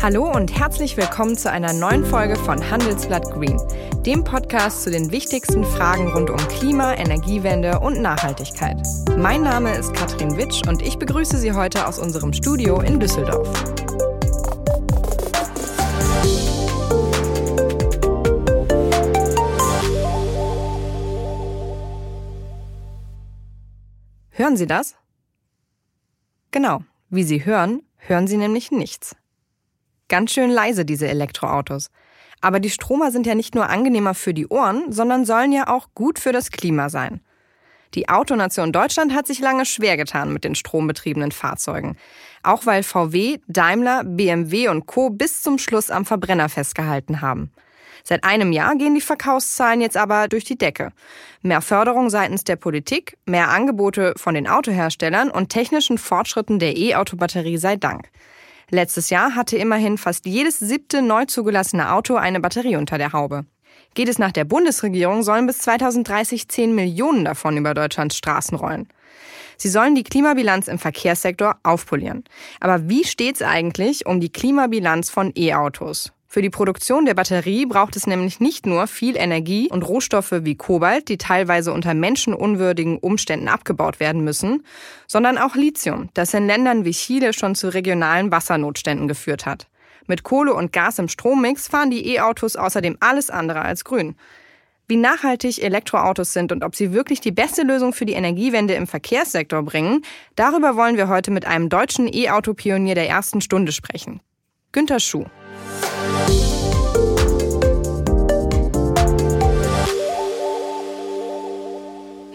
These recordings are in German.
Hallo und herzlich willkommen zu einer neuen Folge von Handelsblatt Green, dem Podcast zu den wichtigsten Fragen rund um Klima, Energiewende und Nachhaltigkeit. Mein Name ist Katrin Witsch und ich begrüße Sie heute aus unserem Studio in Düsseldorf. Hören Sie das? Genau, wie Sie hören, hören Sie nämlich nichts. Ganz schön leise, diese Elektroautos. Aber die Stromer sind ja nicht nur angenehmer für die Ohren, sondern sollen ja auch gut für das Klima sein. Die Autonation Deutschland hat sich lange schwer getan mit den strombetriebenen Fahrzeugen. Auch weil VW, Daimler, BMW und Co. bis zum Schluss am Verbrenner festgehalten haben. Seit einem Jahr gehen die Verkaufszahlen jetzt aber durch die Decke. Mehr Förderung seitens der Politik, mehr Angebote von den Autoherstellern und technischen Fortschritten der E-Auto-Batterie sei Dank. Letztes Jahr hatte immerhin fast jedes siebte neu zugelassene Auto eine Batterie unter der Haube. Geht es nach der Bundesregierung, sollen bis 2030 10 Millionen davon über Deutschlands Straßen rollen. Sie sollen die Klimabilanz im Verkehrssektor aufpolieren. Aber wie steht's eigentlich um die Klimabilanz von E-Autos? Für die Produktion der Batterie braucht es nämlich nicht nur viel Energie und Rohstoffe wie Kobalt, die teilweise unter menschenunwürdigen Umständen abgebaut werden müssen, sondern auch Lithium, das in Ländern wie Chile schon zu regionalen Wassernotständen geführt hat. Mit Kohle und Gas im Strommix fahren die E-Autos außerdem alles andere als grün. Wie nachhaltig Elektroautos sind und ob sie wirklich die beste Lösung für die Energiewende im Verkehrssektor bringen, darüber wollen wir heute mit einem deutschen E-Auto-Pionier der ersten Stunde sprechen. Günter Schuh.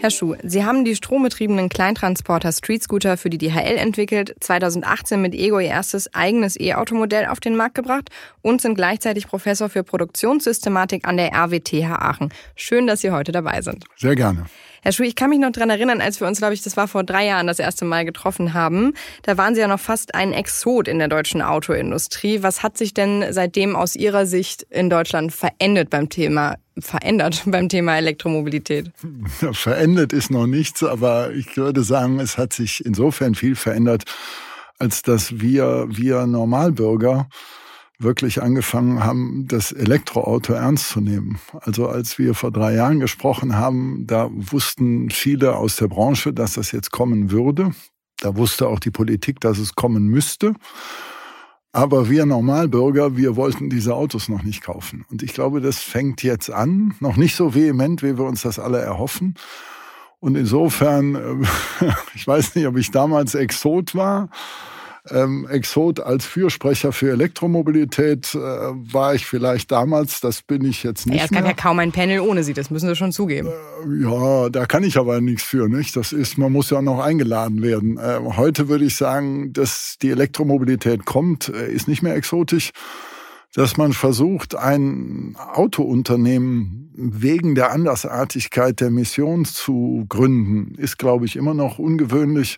Herr Schuh, Sie haben die strombetriebenen Kleintransporter Street Scooter für die DHL entwickelt, 2018 mit Ego ihr erstes eigenes E-Automodell auf den Markt gebracht und sind gleichzeitig Professor für Produktionssystematik an der RWTH Aachen. Schön, dass Sie heute dabei sind. Sehr gerne. Herr Schuh, ich kann mich noch dran erinnern, als wir uns, glaube ich, das war vor drei Jahren das erste Mal getroffen haben. Da waren Sie ja noch fast ein Exot in der deutschen Autoindustrie. Was hat sich denn seitdem aus Ihrer Sicht in Deutschland verändert beim Thema verändert beim Thema Elektromobilität? Verändert ist noch nichts, aber ich würde sagen, es hat sich insofern viel verändert, als dass wir, wir Normalbürger wirklich angefangen haben, das Elektroauto ernst zu nehmen. Also als wir vor drei Jahren gesprochen haben, da wussten viele aus der Branche, dass das jetzt kommen würde. Da wusste auch die Politik, dass es kommen müsste. Aber wir Normalbürger, wir wollten diese Autos noch nicht kaufen. Und ich glaube, das fängt jetzt an, noch nicht so vehement, wie wir uns das alle erhoffen. Und insofern, ich weiß nicht, ob ich damals Exot war, ähm, Exot als Fürsprecher für Elektromobilität äh, war ich vielleicht damals, das bin ich jetzt nicht. Ja, es gab mehr. ja kaum ein Panel ohne Sie, das müssen Sie schon zugeben. Äh, ja, da kann ich aber nichts für, nicht? Das ist, man muss ja noch eingeladen werden. Äh, heute würde ich sagen, dass die Elektromobilität kommt, äh, ist nicht mehr exotisch dass man versucht, ein Autounternehmen wegen der Andersartigkeit der Mission zu gründen, ist, glaube ich, immer noch ungewöhnlich.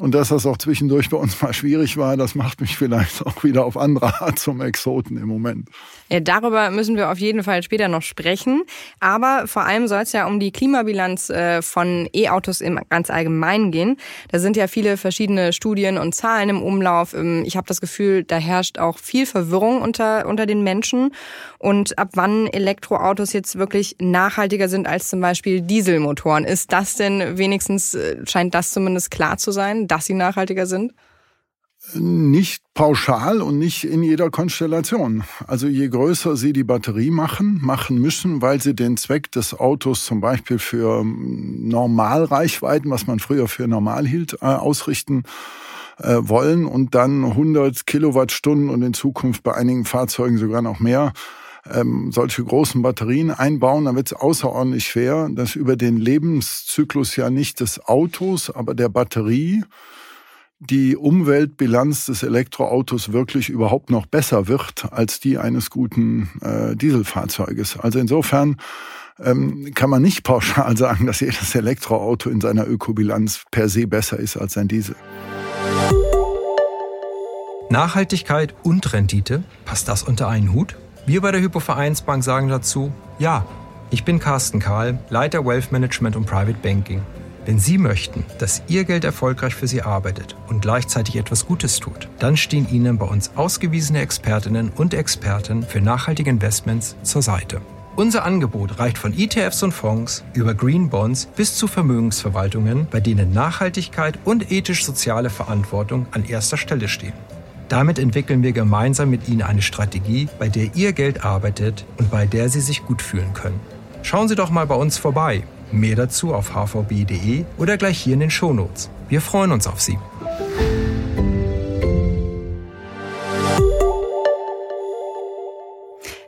Und dass das auch zwischendurch bei uns mal schwierig war, das macht mich vielleicht auch wieder auf andere Art zum Exoten im Moment. Ja, darüber müssen wir auf jeden Fall später noch sprechen. Aber vor allem soll es ja um die Klimabilanz äh, von E-Autos im ganz Allgemeinen gehen. Da sind ja viele verschiedene Studien und Zahlen im Umlauf. Ähm, ich habe das Gefühl, da herrscht auch viel Verwirrung unter, unter den Menschen. Und ab wann Elektroautos jetzt wirklich nachhaltiger sind als zum Beispiel Dieselmotoren. Ist das denn wenigstens, äh, scheint das zumindest klar zu sein? Dass sie nachhaltiger sind? Nicht pauschal und nicht in jeder Konstellation. Also je größer Sie die Batterie machen, machen müssen, weil Sie den Zweck des Autos zum Beispiel für Normalreichweiten, was man früher für normal hielt, äh, ausrichten äh, wollen und dann 100 Kilowattstunden und in Zukunft bei einigen Fahrzeugen sogar noch mehr ähm, solche großen Batterien einbauen, dann wird es außerordentlich schwer, dass über den Lebenszyklus ja nicht des Autos, aber der Batterie die Umweltbilanz des Elektroautos wirklich überhaupt noch besser wird als die eines guten äh, Dieselfahrzeuges. Also insofern ähm, kann man nicht pauschal sagen, dass jedes Elektroauto in seiner Ökobilanz per se besser ist als ein Diesel. Nachhaltigkeit und Rendite, passt das unter einen Hut? Wir bei der Hypovereinsbank sagen dazu, ja. Ich bin Carsten Kahl, Leiter Wealth Management und Private Banking. Wenn Sie möchten, dass Ihr Geld erfolgreich für Sie arbeitet und gleichzeitig etwas Gutes tut, dann stehen Ihnen bei uns ausgewiesene Expertinnen und Experten für nachhaltige Investments zur Seite. Unser Angebot reicht von ETFs und Fonds über Green Bonds bis zu Vermögensverwaltungen, bei denen Nachhaltigkeit und ethisch-soziale Verantwortung an erster Stelle stehen. Damit entwickeln wir gemeinsam mit Ihnen eine Strategie, bei der Ihr Geld arbeitet und bei der Sie sich gut fühlen können. Schauen Sie doch mal bei uns vorbei. Mehr dazu auf hvb.de oder gleich hier in den Shownotes. Wir freuen uns auf Sie.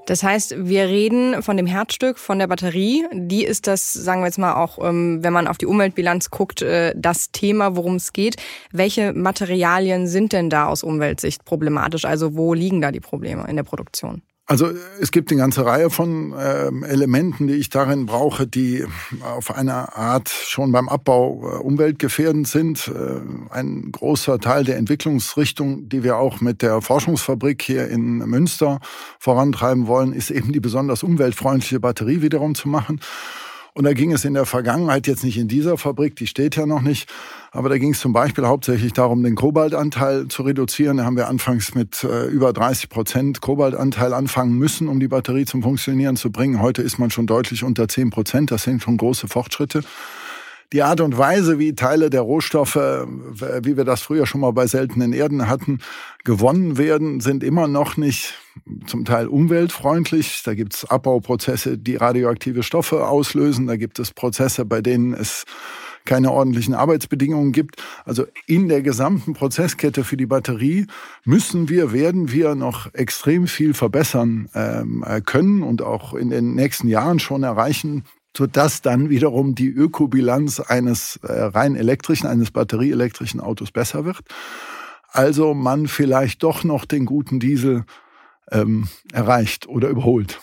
Das heißt, wir reden von dem Herzstück, von der Batterie. Die ist das, sagen wir jetzt mal auch, ähm, wenn man auf die Umweltbilanz guckt, äh, das Thema, worum es geht. Welche Materialien sind denn da aus Umweltsicht problematisch? Also wo liegen da die Probleme in der Produktion? Also es gibt eine ganze Reihe von äh, Elementen, die ich darin brauche, die auf eine Art schon beim Abbau äh, umweltgefährdend sind. Äh, ein großer Teil der Entwicklungsrichtung, die wir auch mit der Forschungsfabrik hier in Münster vorantreiben wollen, ist eben die besonders umweltfreundliche Batterie wiederum zu machen. Und da ging es in der Vergangenheit jetzt nicht in dieser Fabrik, die steht ja noch nicht, aber da ging es zum Beispiel hauptsächlich darum, den Kobaltanteil zu reduzieren. Da haben wir anfangs mit äh, über 30 Prozent Kobaltanteil anfangen müssen, um die Batterie zum Funktionieren zu bringen. Heute ist man schon deutlich unter 10 Prozent. Das sind schon große Fortschritte die Art und Weise, wie Teile der Rohstoffe, wie wir das früher schon mal bei seltenen Erden hatten, gewonnen werden, sind immer noch nicht zum Teil umweltfreundlich. Da gibt es Abbauprozesse, die radioaktive Stoffe auslösen. Da gibt es Prozesse, bei denen es keine ordentlichen Arbeitsbedingungen gibt. Also in der gesamten Prozesskette für die Batterie müssen wir, werden wir noch extrem viel verbessern ähm, können und auch in den nächsten Jahren schon erreichen, sodass dann wiederum die Ökobilanz eines äh, rein elektrischen, eines batterieelektrischen Autos besser wird. Also man vielleicht doch noch den guten Diesel ähm, erreicht oder überholt.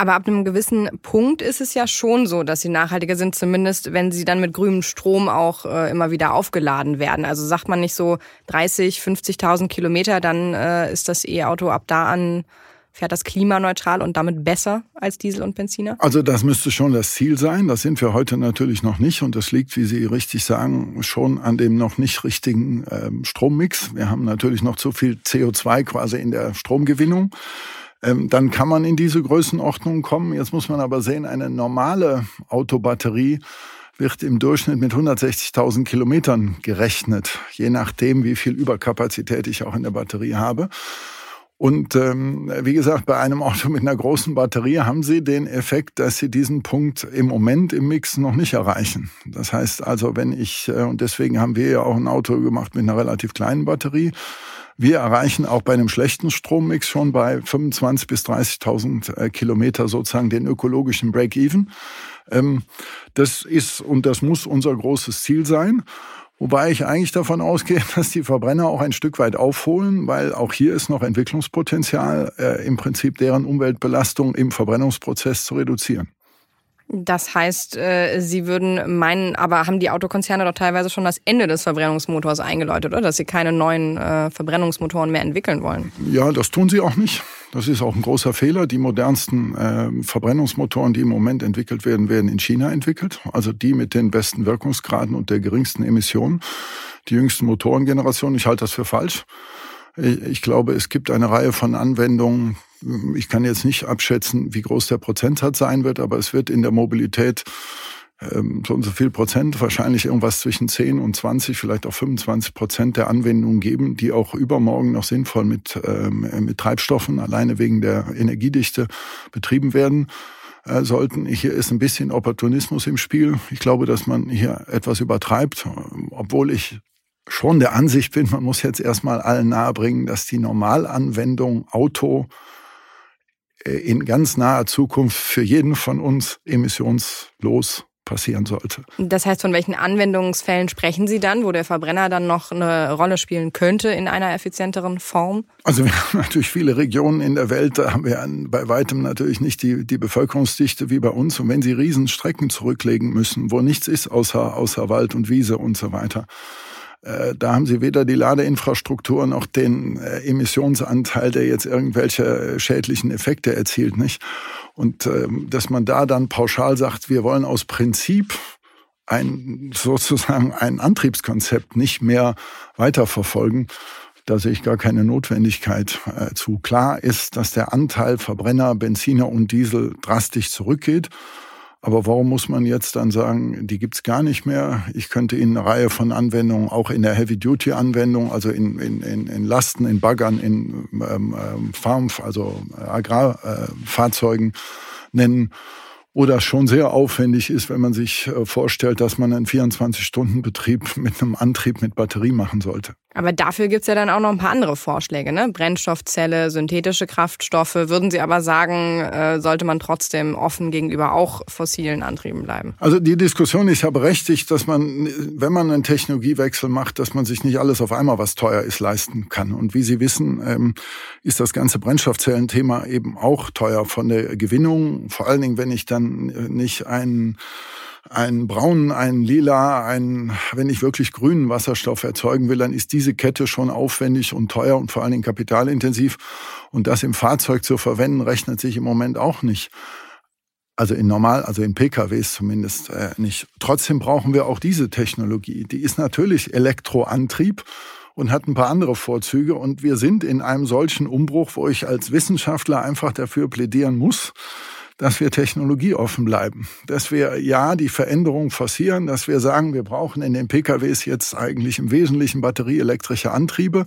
Aber ab einem gewissen Punkt ist es ja schon so, dass sie nachhaltiger sind, zumindest wenn sie dann mit grünem Strom auch äh, immer wieder aufgeladen werden. Also sagt man nicht so 30, 50.000 Kilometer, dann äh, ist das E-Auto ab da an Fährt das klimaneutral und damit besser als Diesel und Benziner? Also das müsste schon das Ziel sein. Das sind wir heute natürlich noch nicht. Und das liegt, wie Sie richtig sagen, schon an dem noch nicht richtigen ähm, Strommix. Wir haben natürlich noch zu viel CO2 quasi in der Stromgewinnung. Ähm, dann kann man in diese Größenordnung kommen. Jetzt muss man aber sehen, eine normale Autobatterie wird im Durchschnitt mit 160.000 Kilometern gerechnet, je nachdem, wie viel Überkapazität ich auch in der Batterie habe. Und ähm, wie gesagt, bei einem Auto mit einer großen Batterie haben Sie den Effekt, dass Sie diesen Punkt im Moment im Mix noch nicht erreichen. Das heißt also, wenn ich, äh, und deswegen haben wir ja auch ein Auto gemacht mit einer relativ kleinen Batterie, wir erreichen auch bei einem schlechten Strommix schon bei 25.000 bis 30.000 äh, Kilometer sozusagen den ökologischen Break-Even. Ähm, das ist und das muss unser großes Ziel sein. Wobei ich eigentlich davon ausgehe, dass die Verbrenner auch ein Stück weit aufholen, weil auch hier ist noch Entwicklungspotenzial, äh, im Prinzip deren Umweltbelastung im Verbrennungsprozess zu reduzieren. Das heißt, äh, Sie würden meinen, aber haben die Autokonzerne doch teilweise schon das Ende des Verbrennungsmotors eingeläutet, oder? Dass sie keine neuen äh, Verbrennungsmotoren mehr entwickeln wollen. Ja, das tun sie auch nicht. Das ist auch ein großer Fehler. Die modernsten äh, Verbrennungsmotoren, die im Moment entwickelt werden, werden in China entwickelt. Also die mit den besten Wirkungsgraden und der geringsten Emissionen. Die jüngsten Motorengenerationen, ich halte das für falsch. Ich glaube, es gibt eine Reihe von Anwendungen. Ich kann jetzt nicht abschätzen, wie groß der Prozentsatz sein wird, aber es wird in der Mobilität ähm, so und so viel Prozent, wahrscheinlich irgendwas zwischen 10 und 20, vielleicht auch 25 Prozent der Anwendungen geben, die auch übermorgen noch sinnvoll mit, ähm, mit Treibstoffen, alleine wegen der Energiedichte, betrieben werden äh, sollten. Hier ist ein bisschen Opportunismus im Spiel. Ich glaube, dass man hier etwas übertreibt, obwohl ich schon der Ansicht bin, man muss jetzt erstmal allen nahebringen, dass die Normalanwendung Auto äh, in ganz naher Zukunft für jeden von uns emissionslos passieren sollte. Das heißt, von welchen Anwendungsfällen sprechen Sie dann, wo der Verbrenner dann noch eine Rolle spielen könnte in einer effizienteren Form? Also wir haben natürlich viele Regionen in der Welt, da haben wir bei weitem natürlich nicht die, die Bevölkerungsdichte wie bei uns. Und wenn Sie Riesenstrecken zurücklegen müssen, wo nichts ist außer, außer Wald und Wiese und so weiter, da haben sie weder die Ladeinfrastruktur noch den äh, Emissionsanteil, der jetzt irgendwelche äh, schädlichen Effekte erzielt, nicht? Und ähm, dass man da dann pauschal sagt, wir wollen aus Prinzip ein sozusagen ein Antriebskonzept nicht mehr weiterverfolgen. Da sehe ich gar keine Notwendigkeit äh, zu. Klar ist, dass der Anteil Verbrenner, Benziner und Diesel drastisch zurückgeht. Aber warum muss man jetzt dann sagen, die gibt's gar nicht mehr? Ich könnte Ihnen eine Reihe von Anwendungen, auch in der Heavy-Duty-Anwendung, also in, in, in, in Lasten, in Baggern, in ähm, ähm Farm, also Agrarfahrzeugen äh, nennen oder schon sehr aufwendig ist, wenn man sich äh, vorstellt, dass man einen 24-Stunden-Betrieb mit einem Antrieb mit Batterie machen sollte. Aber dafür gibt's ja dann auch noch ein paar andere Vorschläge, ne? Brennstoffzelle, synthetische Kraftstoffe. Würden Sie aber sagen, äh, sollte man trotzdem offen gegenüber auch fossilen Antrieben bleiben? Also die Diskussion ist ja berechtigt, dass man, wenn man einen Technologiewechsel macht, dass man sich nicht alles auf einmal, was teuer ist, leisten kann. Und wie Sie wissen, ähm, ist das ganze Brennstoffzellenthema eben auch teuer von der Gewinnung. Vor allen Dingen, wenn ich dann nicht einen einen braunen, einen lila, einen, wenn ich wirklich grünen Wasserstoff erzeugen will, dann ist diese Kette schon aufwendig und teuer und vor allen Dingen kapitalintensiv. Und das im Fahrzeug zu verwenden, rechnet sich im Moment auch nicht. Also in normal, also in PKWs zumindest äh, nicht. Trotzdem brauchen wir auch diese Technologie. Die ist natürlich Elektroantrieb und hat ein paar andere Vorzüge. Und wir sind in einem solchen Umbruch, wo ich als Wissenschaftler einfach dafür plädieren muss, dass wir technologieoffen bleiben, dass wir ja die Veränderung forcieren, dass wir sagen, wir brauchen in den PKWs jetzt eigentlich im Wesentlichen batterieelektrische Antriebe.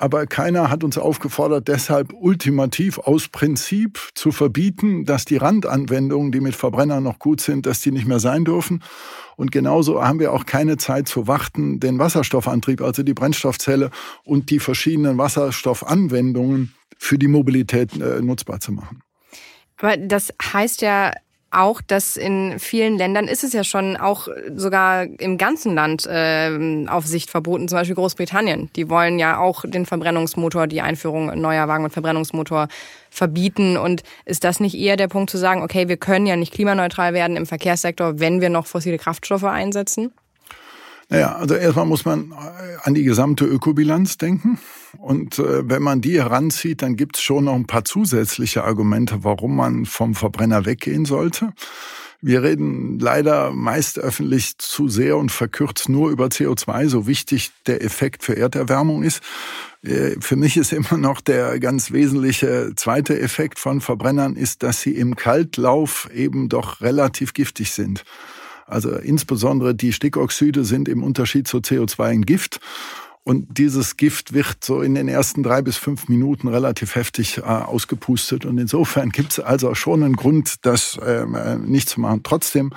Aber keiner hat uns aufgefordert, deshalb ultimativ aus Prinzip zu verbieten, dass die Randanwendungen, die mit Verbrennern noch gut sind, dass die nicht mehr sein dürfen. Und genauso haben wir auch keine Zeit zu warten, den Wasserstoffantrieb, also die Brennstoffzelle und die verschiedenen Wasserstoffanwendungen für die Mobilität äh, nutzbar zu machen. Aber das heißt ja auch, dass in vielen Ländern ist es ja schon auch sogar im ganzen Land äh, auf Sicht verboten, zum Beispiel Großbritannien. Die wollen ja auch den Verbrennungsmotor, die Einführung neuer Wagen mit Verbrennungsmotor verbieten. Und ist das nicht eher der Punkt zu sagen, okay, wir können ja nicht klimaneutral werden im Verkehrssektor, wenn wir noch fossile Kraftstoffe einsetzen? Naja, also erstmal muss man äh, an die gesamte Ökobilanz denken. Und äh, wenn man die heranzieht, dann gibt es schon noch ein paar zusätzliche Argumente, warum man vom Verbrenner weggehen sollte. Wir reden leider meist öffentlich zu sehr und verkürzt nur über CO2, so wichtig der Effekt für Erderwärmung ist. Äh, für mich ist immer noch der ganz wesentliche zweite Effekt von Verbrennern ist, dass sie im Kaltlauf eben doch relativ giftig sind. Also insbesondere die Stickoxide sind im Unterschied zu CO2 ein Gift. Und dieses Gift wird so in den ersten drei bis fünf Minuten relativ heftig äh, ausgepustet. Und insofern gibt es also schon einen Grund, das ähm, äh, nicht zu machen. Trotzdem,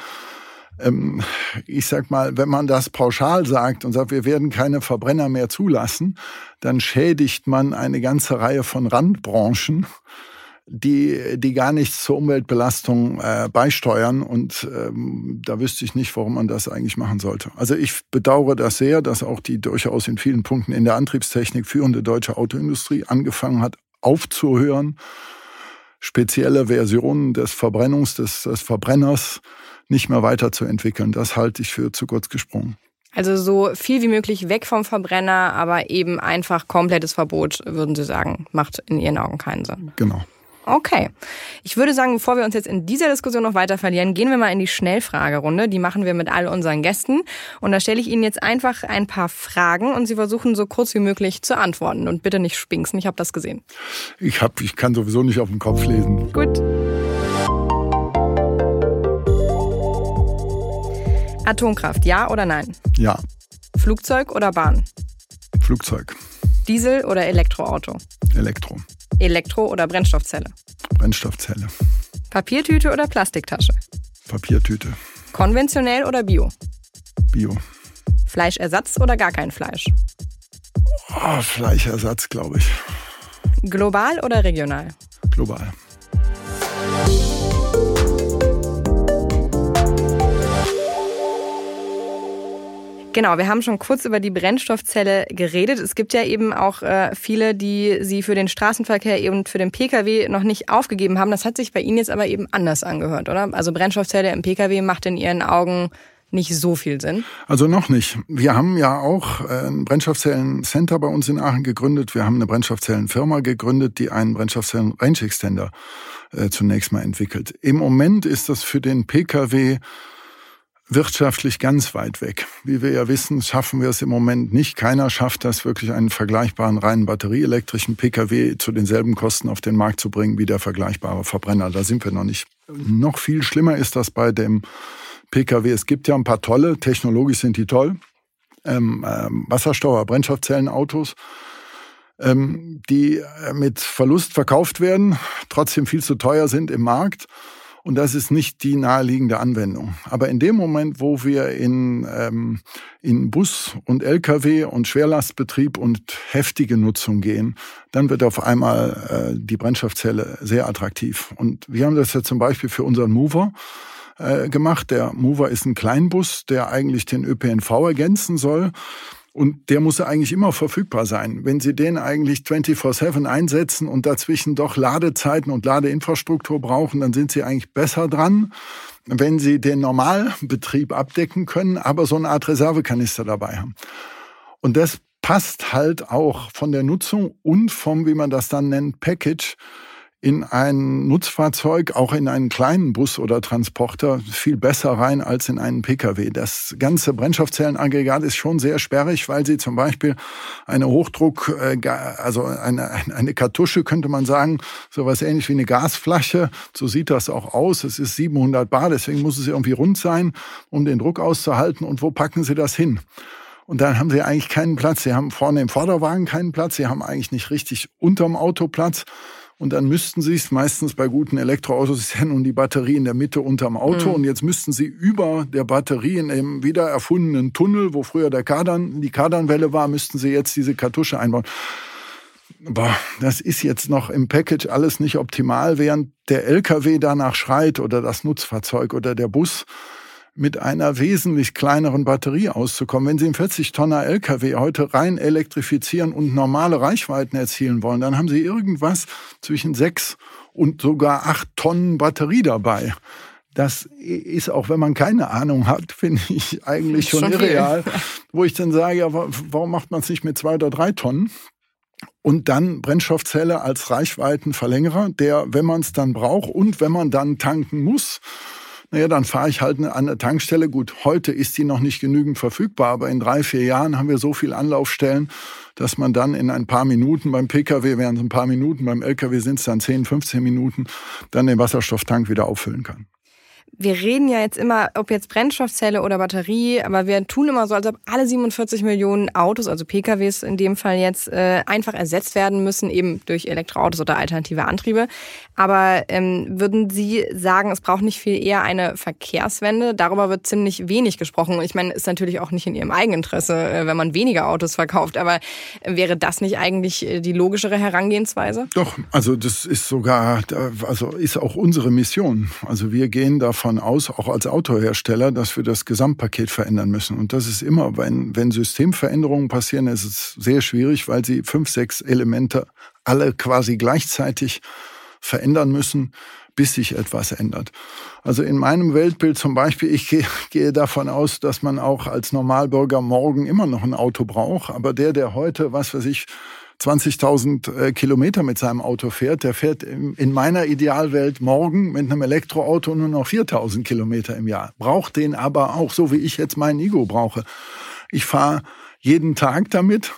ähm, ich sag mal, wenn man das pauschal sagt und sagt, wir werden keine Verbrenner mehr zulassen, dann schädigt man eine ganze Reihe von Randbranchen die, die gar nichts zur Umweltbelastung äh, beisteuern. Und ähm, da wüsste ich nicht, warum man das eigentlich machen sollte. Also ich bedauere das sehr, dass auch die durchaus in vielen Punkten in der Antriebstechnik führende deutsche Autoindustrie angefangen hat, aufzuhören, spezielle Versionen des Verbrennungs, des, des Verbrenners nicht mehr weiterzuentwickeln. Das halte ich für zu kurz gesprungen. Also so viel wie möglich weg vom Verbrenner, aber eben einfach komplettes Verbot, würden Sie sagen, macht in Ihren Augen keinen Sinn. Genau. Okay. Ich würde sagen, bevor wir uns jetzt in dieser Diskussion noch weiter verlieren, gehen wir mal in die Schnellfragerunde. Die machen wir mit all unseren Gästen. Und da stelle ich Ihnen jetzt einfach ein paar Fragen und Sie versuchen so kurz wie möglich zu antworten. Und bitte nicht spinksen, ich habe das gesehen. Ich, hab, ich kann sowieso nicht auf den Kopf lesen. Gut. Atomkraft, ja oder nein? Ja. Flugzeug oder Bahn? Flugzeug. Diesel oder Elektroauto? Elektro. Elektro- oder Brennstoffzelle? Brennstoffzelle. Papiertüte oder Plastiktasche? Papiertüte. Konventionell oder Bio? Bio. Fleischersatz oder gar kein Fleisch? Oh, Fleischersatz, glaube ich. Global oder regional? Global. Genau, wir haben schon kurz über die Brennstoffzelle geredet. Es gibt ja eben auch äh, viele, die sie für den Straßenverkehr und für den Pkw noch nicht aufgegeben haben. Das hat sich bei Ihnen jetzt aber eben anders angehört, oder? Also Brennstoffzelle im Pkw macht in Ihren Augen nicht so viel Sinn? Also noch nicht. Wir haben ja auch äh, ein Brennstoffzellen-Center bei uns in Aachen gegründet. Wir haben eine Brennstoffzellenfirma gegründet, die einen Brennstoffzellen-Range Extender äh, zunächst mal entwickelt. Im Moment ist das für den Pkw wirtschaftlich ganz weit weg. Wie wir ja wissen, schaffen wir es im Moment nicht. Keiner schafft das, wirklich einen vergleichbaren reinen batterieelektrischen Pkw zu denselben Kosten auf den Markt zu bringen wie der vergleichbare Verbrenner. Da sind wir noch nicht. Noch viel schlimmer ist das bei dem Pkw. Es gibt ja ein paar tolle, technologisch sind die toll, ähm, ähm, Wasserstoff- Brennstoffzellenautos, ähm, die mit Verlust verkauft werden, trotzdem viel zu teuer sind im Markt und das ist nicht die naheliegende Anwendung. Aber in dem Moment, wo wir in, ähm, in Bus und Lkw und Schwerlastbetrieb und heftige Nutzung gehen, dann wird auf einmal äh, die Brennstoffzelle sehr attraktiv. Und wir haben das ja zum Beispiel für unseren Mover äh, gemacht. Der Mover ist ein Kleinbus, der eigentlich den ÖPNV ergänzen soll. Und der muss ja eigentlich immer verfügbar sein. Wenn Sie den eigentlich 24-7 einsetzen und dazwischen doch Ladezeiten und Ladeinfrastruktur brauchen, dann sind Sie eigentlich besser dran, wenn Sie den Normalbetrieb abdecken können, aber so eine Art Reservekanister dabei haben. Und das passt halt auch von der Nutzung und vom, wie man das dann nennt, Package in ein Nutzfahrzeug, auch in einen kleinen Bus oder Transporter, viel besser rein als in einen Pkw. Das ganze Brennstoffzellenaggregat ist schon sehr sperrig, weil sie zum Beispiel eine Hochdruck, äh, also eine, eine Kartusche könnte man sagen, sowas ähnlich wie eine Gasflasche, so sieht das auch aus. Es ist 700 Bar, deswegen muss es irgendwie rund sein, um den Druck auszuhalten. Und wo packen Sie das hin? Und dann haben sie eigentlich keinen Platz. Sie haben vorne im Vorderwagen keinen Platz. Sie haben eigentlich nicht richtig unterm Auto Platz. Und dann müssten sie es, meistens bei guten Elektroautos ist ja nun die Batterie in der Mitte unterm Auto. Mhm. Und jetzt müssten sie über der Batterie in einem wieder erfundenen Tunnel, wo früher der Kardan, die Kardanwelle war, müssten sie jetzt diese Kartusche einbauen. Boah, das ist jetzt noch im Package alles nicht optimal, während der LKW danach schreit oder das Nutzfahrzeug oder der Bus mit einer wesentlich kleineren Batterie auszukommen. Wenn Sie einen 40-Tonner LKW heute rein elektrifizieren und normale Reichweiten erzielen wollen, dann haben Sie irgendwas zwischen sechs und sogar acht Tonnen Batterie dabei. Das ist auch, wenn man keine Ahnung hat, finde ich eigentlich schon, schon irreal. Wo ich dann sage, ja, warum macht man es nicht mit zwei oder drei Tonnen? Und dann Brennstoffzelle als Reichweitenverlängerer, der, wenn man es dann braucht und wenn man dann tanken muss, naja, dann fahre ich halt an eine Tankstelle. Gut, heute ist die noch nicht genügend verfügbar, aber in drei, vier Jahren haben wir so viel Anlaufstellen, dass man dann in ein paar Minuten, beim Pkw wären es ein paar Minuten, beim Lkw sind es dann 10, 15 Minuten, dann den Wasserstofftank wieder auffüllen kann wir reden ja jetzt immer, ob jetzt Brennstoffzelle oder Batterie, aber wir tun immer so, als ob alle 47 Millionen Autos, also PKWs in dem Fall jetzt, äh, einfach ersetzt werden müssen, eben durch Elektroautos oder alternative Antriebe. Aber ähm, würden Sie sagen, es braucht nicht viel eher eine Verkehrswende? Darüber wird ziemlich wenig gesprochen. Ich meine, ist natürlich auch nicht in Ihrem Eigeninteresse, äh, wenn man weniger Autos verkauft. Aber wäre das nicht eigentlich äh, die logischere Herangehensweise? Doch, also das ist sogar, also ist auch unsere Mission. Also wir gehen davon davon aus, auch als Autohersteller, dass wir das Gesamtpaket verändern müssen. Und das ist immer, wenn, wenn Systemveränderungen passieren, ist es sehr schwierig, weil sie fünf, sechs Elemente alle quasi gleichzeitig verändern müssen, bis sich etwas ändert. Also in meinem Weltbild zum Beispiel, ich gehe davon aus, dass man auch als Normalbürger morgen immer noch ein Auto braucht, aber der, der heute, was weiß ich, 20.000 äh, Kilometer mit seinem Auto fährt, der fährt in meiner Idealwelt morgen mit einem Elektroauto nur noch 4.000 Kilometer im Jahr. Braucht den aber auch, so wie ich jetzt meinen Ego brauche. Ich fahre jeden Tag damit,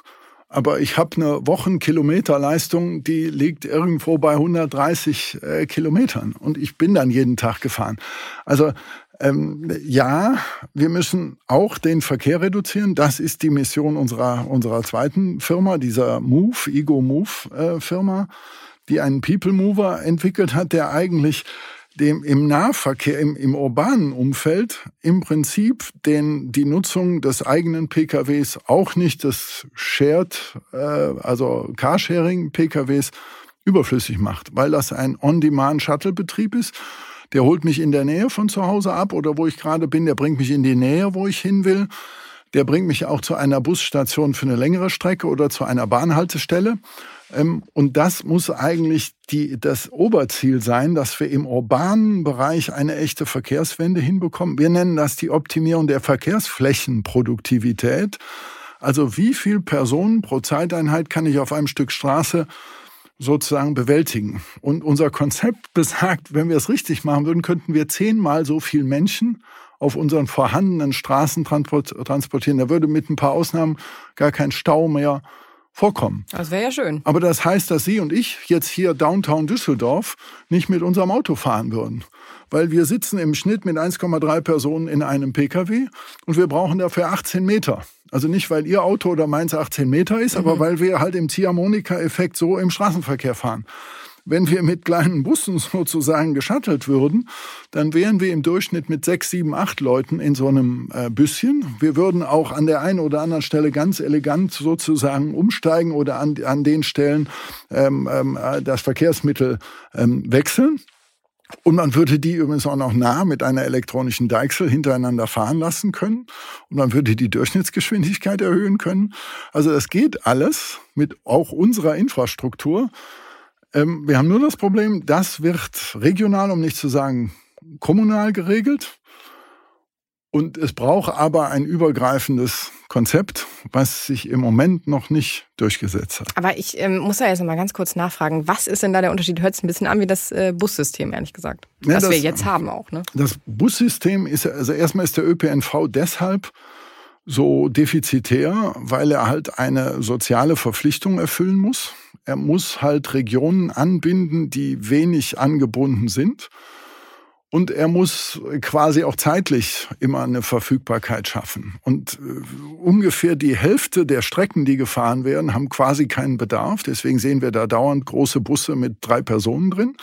aber ich habe eine Wochenkilometerleistung, die liegt irgendwo bei 130 äh, Kilometern und ich bin dann jeden Tag gefahren. Also ähm, ja, wir müssen auch den Verkehr reduzieren. Das ist die Mission unserer, unserer zweiten Firma, dieser Move, Ego Move äh, Firma, die einen People Mover entwickelt hat, der eigentlich dem im Nahverkehr, im, im urbanen Umfeld im Prinzip den, die Nutzung des eigenen PKWs, auch nicht des Shared, äh, also Carsharing-PKWs, überflüssig macht, weil das ein On-Demand-Shuttle-Betrieb ist der holt mich in der Nähe von zu Hause ab oder wo ich gerade bin, der bringt mich in die Nähe, wo ich hin will. Der bringt mich auch zu einer Busstation für eine längere Strecke oder zu einer Bahnhaltestelle. Ähm, und das muss eigentlich die, das Oberziel sein, dass wir im urbanen Bereich eine echte Verkehrswende hinbekommen. Wir nennen das die Optimierung der Verkehrsflächenproduktivität. Also wie viel Personen pro Zeiteinheit kann ich auf einem Stück Straße sozusagen bewältigen. Und unser Konzept besagt, wenn wir es richtig machen würden, könnten wir zehnmal so viel Menschen auf unseren vorhandenen Straßen transportieren. Da würde mit ein paar Ausnahmen gar kein Stau mehr vorkommen. Das wäre ja schön. Aber das heißt, dass Sie und ich jetzt hier Downtown Düsseldorf nicht mit unserem Auto fahren würden. Weil wir sitzen im Schnitt mit 1,3 Personen in einem Pkw und wir brauchen dafür 18 Meter. Also nicht, weil Ihr Auto oder meins 18 Meter ist, mhm. aber weil wir halt im Ziehharmonika-Effekt so im Straßenverkehr fahren. Wenn wir mit kleinen Bussen sozusagen geschattelt würden, dann wären wir im Durchschnitt mit sechs, sieben, acht Leuten in so einem äh, Büsschen. Wir würden auch an der einen oder anderen Stelle ganz elegant sozusagen umsteigen oder an, an den Stellen ähm, ähm, äh, das Verkehrsmittel ähm, wechseln. Und man würde die übrigens auch noch nah mit einer elektronischen Deichsel hintereinander fahren lassen können. Und man würde die Durchschnittsgeschwindigkeit erhöhen können. Also das geht alles mit auch unserer Infrastruktur. Ähm, wir haben nur das Problem, das wird regional, um nicht zu sagen kommunal geregelt. Und es braucht aber ein übergreifendes Konzept, was sich im Moment noch nicht durchgesetzt hat. Aber ich ähm, muss da jetzt noch mal ganz kurz nachfragen, was ist denn da der Unterschied? Hört sich ein bisschen an wie das äh, Bussystem, ehrlich gesagt. Ja, was das, wir jetzt haben auch. Ne? Das Bussystem ist, also erstmal ist der ÖPNV deshalb so defizitär, weil er halt eine soziale Verpflichtung erfüllen muss. Er muss halt Regionen anbinden, die wenig angebunden sind. Und er muss quasi auch zeitlich immer eine Verfügbarkeit schaffen. Und äh, ungefähr die Hälfte der Strecken, die gefahren werden, haben quasi keinen Bedarf. Deswegen sehen wir da dauernd große Busse mit drei Personen drin.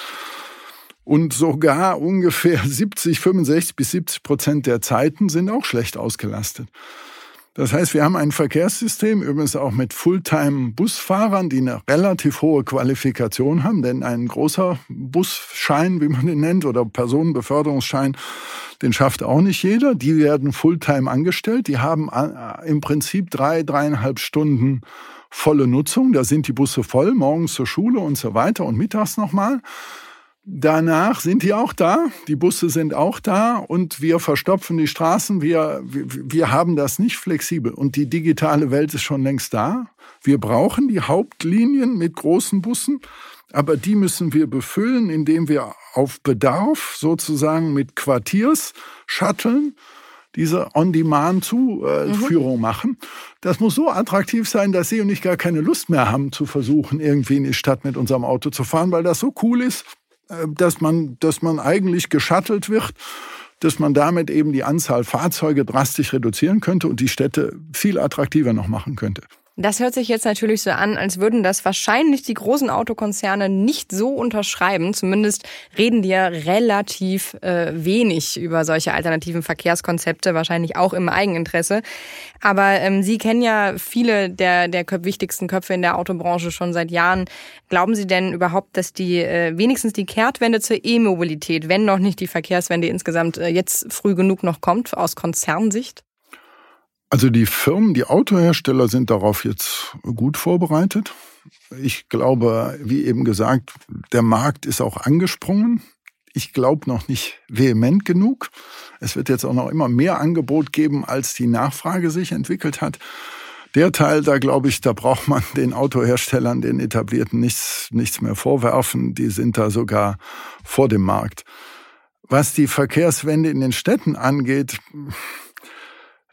Und sogar ungefähr 70, 65 bis 70 Prozent der Zeiten sind auch schlecht ausgelastet. Das heißt, wir haben ein Verkehrssystem, übrigens auch mit Fulltime-Busfahrern, die eine relativ hohe Qualifikation haben, denn ein großer Busschein, wie man den nennt, oder Personenbeförderungsschein, den schafft auch nicht jeder. Die werden Fulltime angestellt. Die haben äh, im Prinzip drei, dreieinhalb Stunden volle Nutzung. Da sind die Busse voll, morgens zur Schule und so weiter und mittags nochmal. Danach sind die auch da, die Busse sind auch da und wir verstopfen die Straßen. Wir, wir, wir haben das nicht flexibel und die digitale Welt ist schon längst da. Wir brauchen die Hauptlinien mit großen Bussen, aber die müssen wir befüllen, indem wir auf Bedarf sozusagen mit Quartiers-Shutteln diese On-Demand-Zuführung mhm. machen. Das muss so attraktiv sein, dass Sie und ich gar keine Lust mehr haben, zu versuchen, irgendwie in die Stadt mit unserem Auto zu fahren, weil das so cool ist, dass man, dass man eigentlich geschattelt wird, dass man damit eben die Anzahl Fahrzeuge drastisch reduzieren könnte und die Städte viel attraktiver noch machen könnte. Das hört sich jetzt natürlich so an, als würden das wahrscheinlich die großen Autokonzerne nicht so unterschreiben. Zumindest reden die ja relativ äh, wenig über solche alternativen Verkehrskonzepte, wahrscheinlich auch im Eigeninteresse. Aber ähm, Sie kennen ja viele der, der wichtigsten Köpfe in der Autobranche schon seit Jahren. Glauben Sie denn überhaupt, dass die äh, wenigstens die Kehrtwende zur E-Mobilität, wenn noch nicht die Verkehrswende insgesamt äh, jetzt früh genug noch kommt, aus Konzernsicht? Also die Firmen, die Autohersteller sind darauf jetzt gut vorbereitet. Ich glaube, wie eben gesagt, der Markt ist auch angesprungen. Ich glaube noch nicht vehement genug. Es wird jetzt auch noch immer mehr Angebot geben, als die Nachfrage sich entwickelt hat. Der Teil, da glaube ich, da braucht man den Autoherstellern, den etablierten nichts, nichts mehr vorwerfen. Die sind da sogar vor dem Markt. Was die Verkehrswende in den Städten angeht,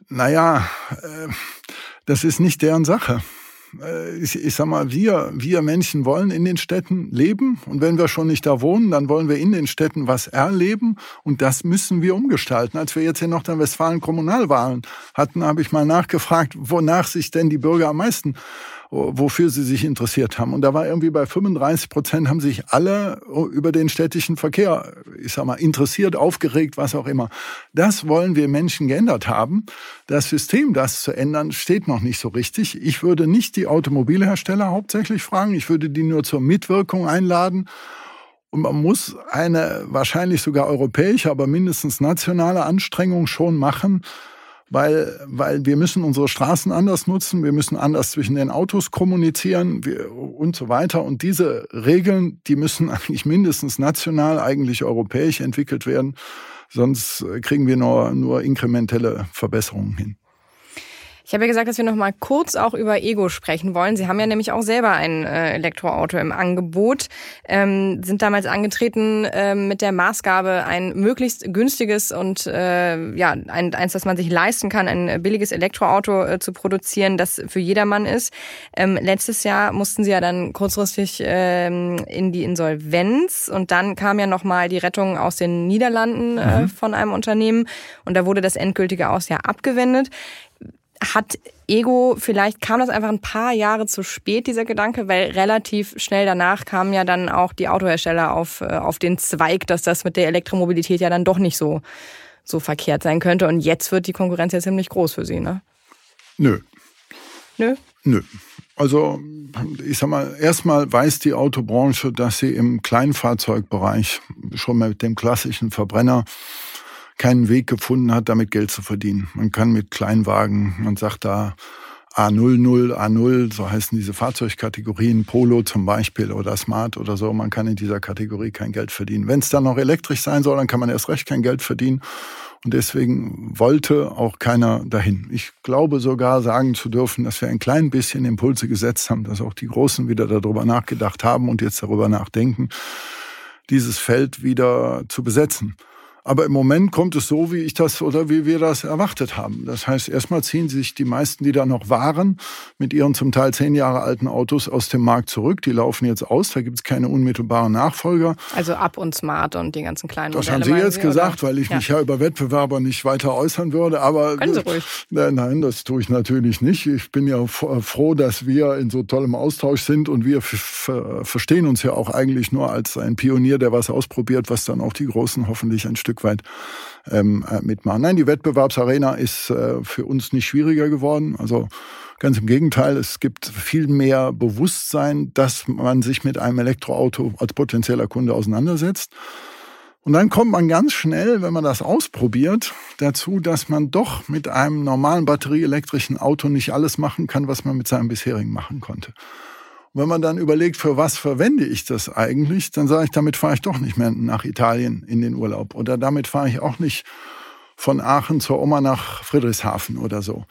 naja, äh, das ist nicht deren Sache. Äh, ich, ich sag mal, wir, wir Menschen wollen in den Städten leben und wenn wir schon nicht da wohnen, dann wollen wir in den Städten was erleben und das müssen wir umgestalten. Als wir jetzt in Nordrhein-Westfalen Kommunalwahlen hatten, habe ich mal nachgefragt, wonach sich denn die Bürger am meisten wofür sie sich interessiert haben. Und da war irgendwie bei 35 Prozent haben sich alle über den städtischen Verkehr, ich sag mal, interessiert, aufgeregt, was auch immer. Das wollen wir Menschen geändert haben. Das System, das zu ändern, steht noch nicht so richtig. Ich würde nicht die Automobilhersteller hauptsächlich fragen. Ich würde die nur zur Mitwirkung einladen. Und man muss eine wahrscheinlich sogar europäische, aber mindestens nationale Anstrengung schon machen, weil, weil wir müssen unsere Straßen anders nutzen, wir müssen anders zwischen den Autos kommunizieren wir, und so weiter. Und diese Regeln, die müssen eigentlich mindestens national, eigentlich europäisch entwickelt werden, sonst kriegen wir nur, nur inkrementelle Verbesserungen hin. Ich habe ja gesagt, dass wir noch mal kurz auch über Ego sprechen wollen. Sie haben ja nämlich auch selber ein äh, Elektroauto im Angebot, ähm, sind damals angetreten äh, mit der Maßgabe, ein möglichst günstiges und äh, ja ein, eins, das man sich leisten kann, ein billiges Elektroauto äh, zu produzieren, das für jedermann ist. Ähm, letztes Jahr mussten Sie ja dann kurzfristig ähm, in die Insolvenz und dann kam ja noch mal die Rettung aus den Niederlanden äh, mhm. von einem Unternehmen und da wurde das endgültige Aus ja abgewendet. Hat Ego, vielleicht kam das einfach ein paar Jahre zu spät, dieser Gedanke, weil relativ schnell danach kamen ja dann auch die Autohersteller auf, äh, auf den Zweig, dass das mit der Elektromobilität ja dann doch nicht so, so verkehrt sein könnte. Und jetzt wird die Konkurrenz ja ziemlich groß für Sie, ne? Nö. Nö? Nö. Also, ich sag mal, erstmal weiß die Autobranche, dass sie im Kleinfahrzeugbereich schon mit dem klassischen Verbrenner keinen Weg gefunden hat, damit Geld zu verdienen. Man kann mit Kleinwagen, man sagt da A00, A0, so heißen diese Fahrzeugkategorien, Polo zum Beispiel oder Smart oder so, man kann in dieser Kategorie kein Geld verdienen. Wenn es dann noch elektrisch sein soll, dann kann man erst recht kein Geld verdienen. Und deswegen wollte auch keiner dahin. Ich glaube sogar sagen zu dürfen, dass wir ein klein bisschen Impulse gesetzt haben, dass auch die Großen wieder darüber nachgedacht haben und jetzt darüber nachdenken, dieses Feld wieder zu besetzen. Aber im Moment kommt es so, wie ich das oder wie wir das erwartet haben. Das heißt, erstmal ziehen sich die meisten, die da noch waren, mit ihren zum Teil zehn Jahre alten Autos aus dem Markt zurück. Die laufen jetzt aus. Da gibt es keine unmittelbaren Nachfolger. Also Ab und Smart und die ganzen kleinen Das Modelle, haben Sie jetzt Sie, gesagt, oder? weil ich ja. mich ja über Wettbewerber nicht weiter äußern würde. Aber Können Sie ruhig. Nein, nein, das tue ich natürlich nicht. Ich bin ja froh, dass wir in so tollem Austausch sind und wir verstehen uns ja auch eigentlich nur als ein Pionier, der was ausprobiert, was dann auch die Großen hoffentlich ein Stück Stück weit ähm, äh, mitmachen. Nein, die Wettbewerbsarena ist äh, für uns nicht schwieriger geworden. Also ganz im Gegenteil, es gibt viel mehr Bewusstsein, dass man sich mit einem Elektroauto als potenzieller Kunde auseinandersetzt. Und dann kommt man ganz schnell, wenn man das ausprobiert, dazu, dass man doch mit einem normalen batterieelektrischen Auto nicht alles machen kann, was man mit seinem bisherigen machen konnte wenn man dann überlegt, für was verwende ich das eigentlich, dann sage ich, damit fahre ich doch nicht mehr nach Italien in den Urlaub. Oder damit fahre ich auch nicht von Aachen zur Oma nach Friedrichshafen oder so.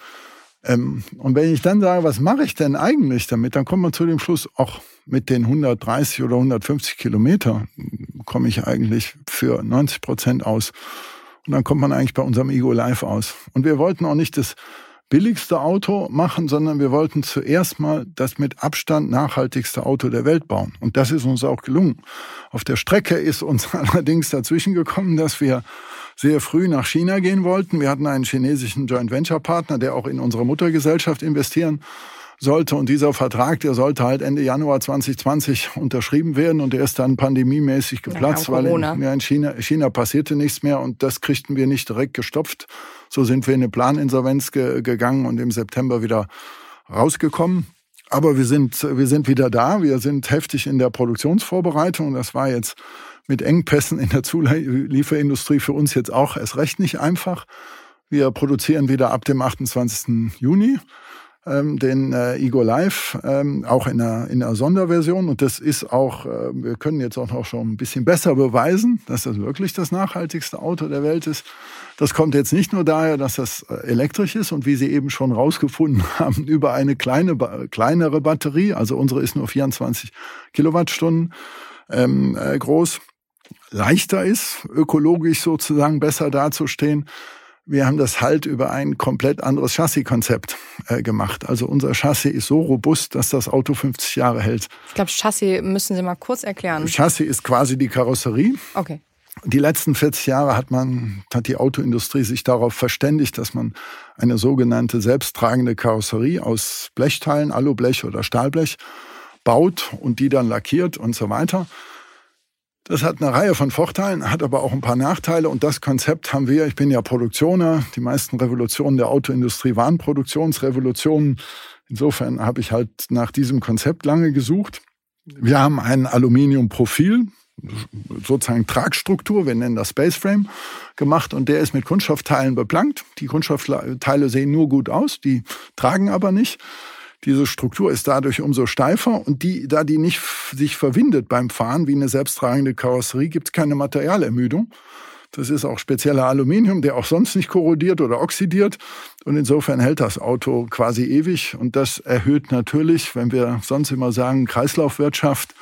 Ähm, und wenn ich dann sage, was mache ich denn eigentlich damit, dann kommt man zu dem Schluss, auch mit den 130 oder 150 Kilometer komme ich eigentlich für 90 Prozent aus. Und dann kommt man eigentlich bei unserem Ego Live aus. Und wir wollten auch nicht das billigste Auto machen, sondern wir wollten zuerst mal das mit Abstand nachhaltigste Auto der Welt bauen. Und das ist uns auch gelungen. Auf der Strecke ist uns allerdings dazwischen gekommen, dass wir sehr früh nach China gehen wollten. Wir hatten einen chinesischen Joint Venture Partner, der auch in unsere Muttergesellschaft investieren sollte. Und dieser Vertrag, der sollte halt Ende Januar 2020 unterschrieben werden und der ist dann pandemiemäßig geplatzt, ja, weil in, ja, in China, China passierte nichts mehr und das kriegten wir nicht direkt gestopft. So sind wir in eine Planinsolvenz ge gegangen und im September wieder rausgekommen. Aber wir sind, wir sind wieder da. Wir sind heftig in der Produktionsvorbereitung. Das war jetzt mit Engpässen in der Zulieferindustrie für uns jetzt auch erst recht nicht einfach. Wir produzieren wieder ab dem 28. Juni ähm, den äh, Ego Live, ähm, auch in einer, in einer Sonderversion. Und das ist auch, äh, wir können jetzt auch noch schon ein bisschen besser beweisen, dass das wirklich das nachhaltigste Auto der Welt ist. Das kommt jetzt nicht nur daher, dass das äh, elektrisch ist und wie Sie eben schon rausgefunden haben, über eine kleine, kleinere Batterie, also unsere ist nur 24 Kilowattstunden ähm, äh, groß, leichter ist, ökologisch sozusagen besser dazustehen wir haben das halt über ein komplett anderes Chassiskonzept äh, gemacht. Also unser Chassis ist so robust, dass das Auto 50 Jahre hält. Ich glaube, Chassis müssen Sie mal kurz erklären. Chassis ist quasi die Karosserie. Okay. Die letzten 40 Jahre hat man, hat die Autoindustrie sich darauf verständigt, dass man eine sogenannte selbsttragende Karosserie aus Blechteilen, Alublech oder Stahlblech baut und die dann lackiert und so weiter. Das hat eine Reihe von Vorteilen, hat aber auch ein paar Nachteile. Und das Konzept haben wir, ich bin ja Produktioner, die meisten Revolutionen der Autoindustrie waren Produktionsrevolutionen. Insofern habe ich halt nach diesem Konzept lange gesucht. Wir haben ein Aluminiumprofil, sozusagen Tragstruktur, wir nennen das Spaceframe, gemacht und der ist mit Kunststoffteilen beplankt. Die Kunststoffteile sehen nur gut aus, die tragen aber nicht. Diese Struktur ist dadurch umso steifer und die, da die nicht sich verwindet beim Fahren wie eine selbsttragende Karosserie, gibt es keine Materialermüdung. Das ist auch spezieller Aluminium, der auch sonst nicht korrodiert oder oxidiert. Und insofern hält das Auto quasi ewig. Und das erhöht natürlich, wenn wir sonst immer sagen, Kreislaufwirtschaft,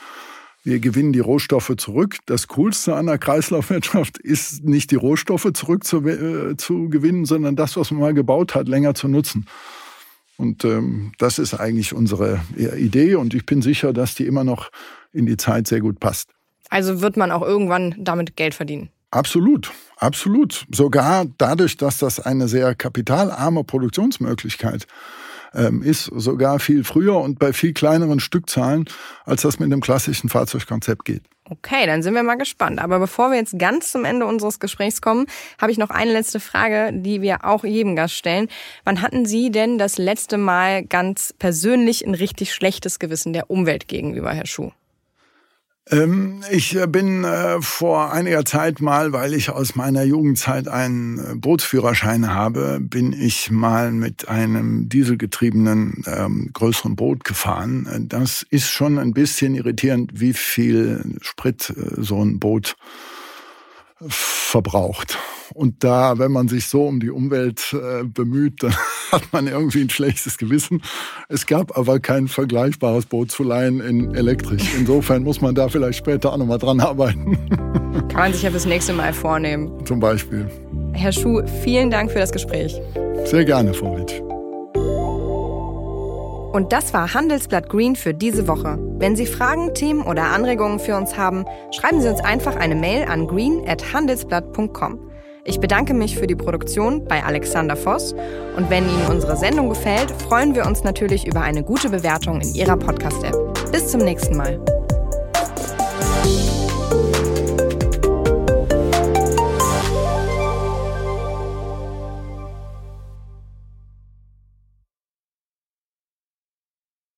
wir gewinnen die Rohstoffe zurück. Das Coolste an der Kreislaufwirtschaft ist nicht die Rohstoffe zurück zu, äh, zu gewinnen, sondern das, was man mal gebaut hat, länger zu nutzen. Und ähm, das ist eigentlich unsere Idee und ich bin sicher, dass die immer noch in die Zeit sehr gut passt. Also wird man auch irgendwann damit Geld verdienen? Absolut, absolut. Sogar dadurch, dass das eine sehr kapitalarme Produktionsmöglichkeit ähm, ist, sogar viel früher und bei viel kleineren Stückzahlen, als das mit einem klassischen Fahrzeugkonzept geht. Okay, dann sind wir mal gespannt. Aber bevor wir jetzt ganz zum Ende unseres Gesprächs kommen, habe ich noch eine letzte Frage, die wir auch jedem Gast stellen. Wann hatten Sie denn das letzte Mal ganz persönlich ein richtig schlechtes Gewissen der Umwelt gegenüber, Herr Schuh? Ähm, ich äh, bin äh, vor einiger Zeit mal, weil ich aus meiner Jugendzeit einen äh, Bootsführerschein habe, bin ich mal mit einem dieselgetriebenen ähm, größeren Boot gefahren. Das ist schon ein bisschen irritierend, wie viel Sprit so ein Boot verbraucht. Und da, wenn man sich so um die Umwelt äh, bemüht, dann hat man irgendwie ein schlechtes Gewissen. Es gab aber kein vergleichbares Boot zu leihen in elektrisch. Insofern muss man da vielleicht später auch nochmal dran arbeiten. Kann man sich ja fürs nächste Mal vornehmen. Zum Beispiel. Herr Schuh, vielen Dank für das Gespräch. Sehr gerne, Frau Ritsch. Und das war Handelsblatt Green für diese Woche. Wenn Sie Fragen, Themen oder Anregungen für uns haben, schreiben Sie uns einfach eine Mail an green@handelsblatt.com. Ich bedanke mich für die Produktion bei Alexander Voss und wenn Ihnen unsere Sendung gefällt, freuen wir uns natürlich über eine gute Bewertung in Ihrer Podcast-App. Bis zum nächsten Mal.